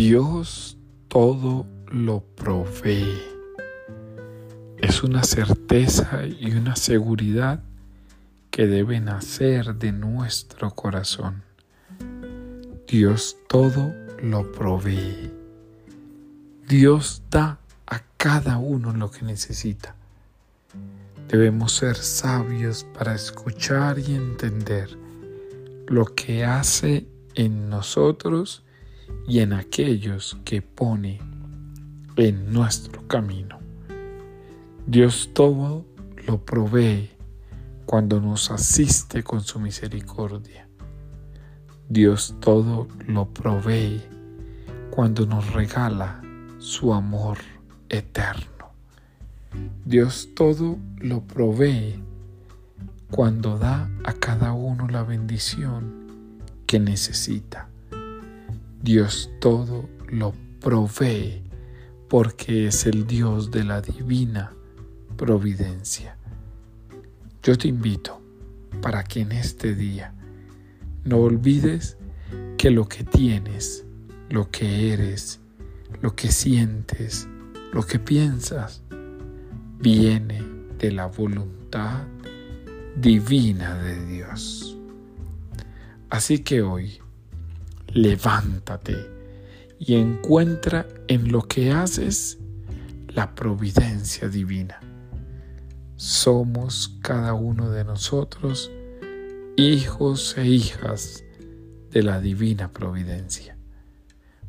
Dios todo lo provee. Es una certeza y una seguridad que debe nacer de nuestro corazón. Dios todo lo provee. Dios da a cada uno lo que necesita. Debemos ser sabios para escuchar y entender lo que hace en nosotros y en aquellos que pone en nuestro camino. Dios todo lo provee cuando nos asiste con su misericordia. Dios todo lo provee cuando nos regala su amor eterno. Dios todo lo provee cuando da a cada uno la bendición que necesita. Dios todo lo provee porque es el Dios de la divina providencia. Yo te invito para que en este día no olvides que lo que tienes, lo que eres, lo que sientes, lo que piensas, viene de la voluntad divina de Dios. Así que hoy, levántate y encuentra en lo que haces la providencia divina. Somos cada uno de nosotros hijos e hijas de la divina providencia.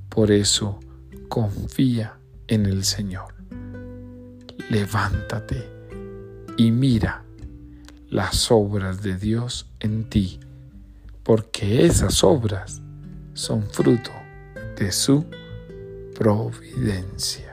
Por eso confía en el Señor. Levántate y mira las obras de Dios en ti porque esas obras son fruto de su providencia.